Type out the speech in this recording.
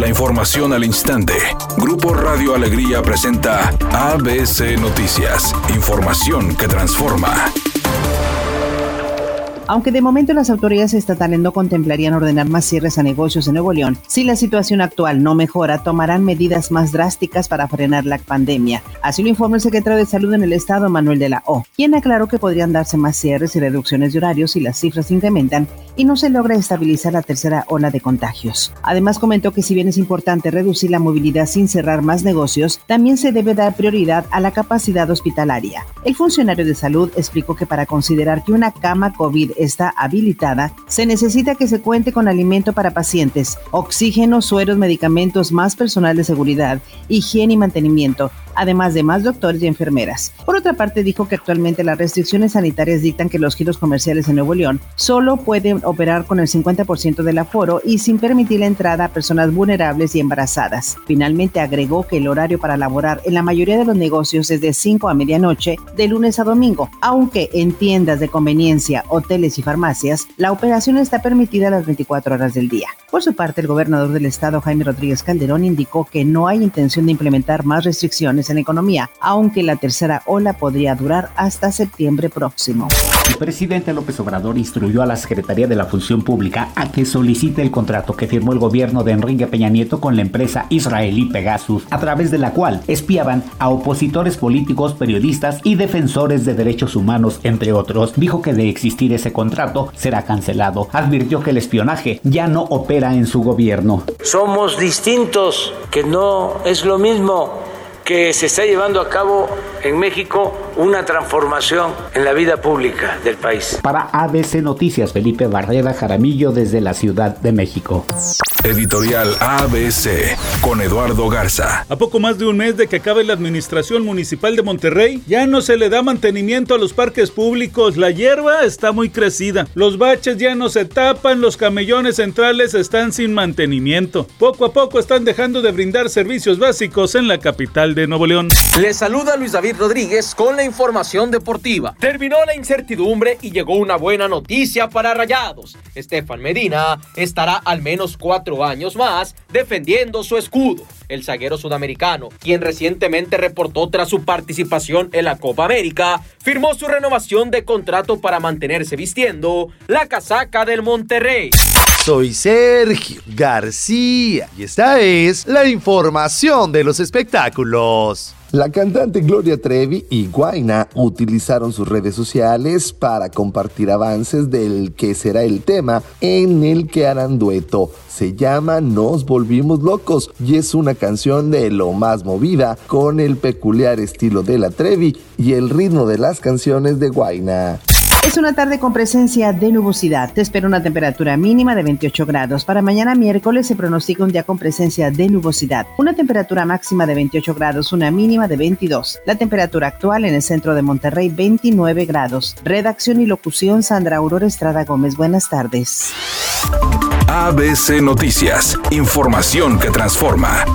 La información al instante. Grupo Radio Alegría presenta ABC Noticias. Información que transforma. Aunque de momento las autoridades estatales no contemplarían ordenar más cierres a negocios en Nuevo León, si la situación actual no mejora, tomarán medidas más drásticas para frenar la pandemia. Así lo informó el secretario de Salud en el Estado, Manuel de la O, quien aclaró que podrían darse más cierres y reducciones de horarios si las cifras incrementan y no se logra estabilizar la tercera ola de contagios. Además comentó que si bien es importante reducir la movilidad sin cerrar más negocios, también se debe dar prioridad a la capacidad hospitalaria. El funcionario de salud explicó que para considerar que una cama COVID está habilitada, se necesita que se cuente con alimento para pacientes, oxígeno, sueros, medicamentos, más personal de seguridad, higiene y mantenimiento, además de más doctores y enfermeras. Por otra parte, dijo que actualmente las restricciones sanitarias dictan que los giros comerciales en Nuevo León solo pueden operar con el 50% del aforo y sin permitir la entrada a personas vulnerables y embarazadas. Finalmente agregó que el horario para laborar en la mayoría de los negocios es de 5 a medianoche, de lunes a domingo, aunque en tiendas de conveniencia, hoteles y farmacias, la operación está permitida a las 24 horas del día. Por su parte, el gobernador del estado, Jaime Rodríguez Calderón, indicó que no hay intención de implementar más restricciones en la economía, aunque la tercera ola podría durar hasta septiembre próximo. El presidente López Obrador instruyó a la Secretaría de la Función Pública a que solicite el contrato que firmó el gobierno de Enrique Peña Nieto con la empresa israelí Pegasus, a través de la cual espiaban a opositores políticos, periodistas y defensores de derechos humanos, entre otros. Dijo que de existir ese contrato será cancelado. Advirtió que el espionaje ya no opera en su gobierno. Somos distintos, que no es lo mismo que se está llevando a cabo en México una transformación en la vida pública del país. Para ABC Noticias, Felipe Barrera Jaramillo desde la Ciudad de México. Editorial ABC con Eduardo Garza. A poco más de un mes de que acabe la administración municipal de Monterrey, ya no se le da mantenimiento a los parques públicos. La hierba está muy crecida. Los baches ya no se tapan, los camellones centrales están sin mantenimiento. Poco a poco están dejando de brindar servicios básicos en la capital de Nuevo León. Les saluda Luis Rodríguez con la información deportiva. Terminó la incertidumbre y llegó una buena noticia para Rayados. Estefan Medina estará al menos cuatro años más defendiendo su escudo. El zaguero sudamericano, quien recientemente reportó tras su participación en la Copa América, firmó su renovación de contrato para mantenerse vistiendo la casaca del Monterrey. Soy Sergio García y esta es la información de los espectáculos. La cantante Gloria Trevi y Guaina utilizaron sus redes sociales para compartir avances del que será el tema en el que harán dueto. Se llama Nos Volvimos Locos y es una canción de lo más movida con el peculiar estilo de la Trevi y el ritmo de las canciones de Guaina. Es una tarde con presencia de nubosidad. Te espera una temperatura mínima de 28 grados. Para mañana miércoles se pronostica un día con presencia de nubosidad. Una temperatura máxima de 28 grados, una mínima de 22. La temperatura actual en el centro de Monterrey, 29 grados. Redacción y locución Sandra Aurora Estrada Gómez. Buenas tardes. ABC Noticias. Información que transforma.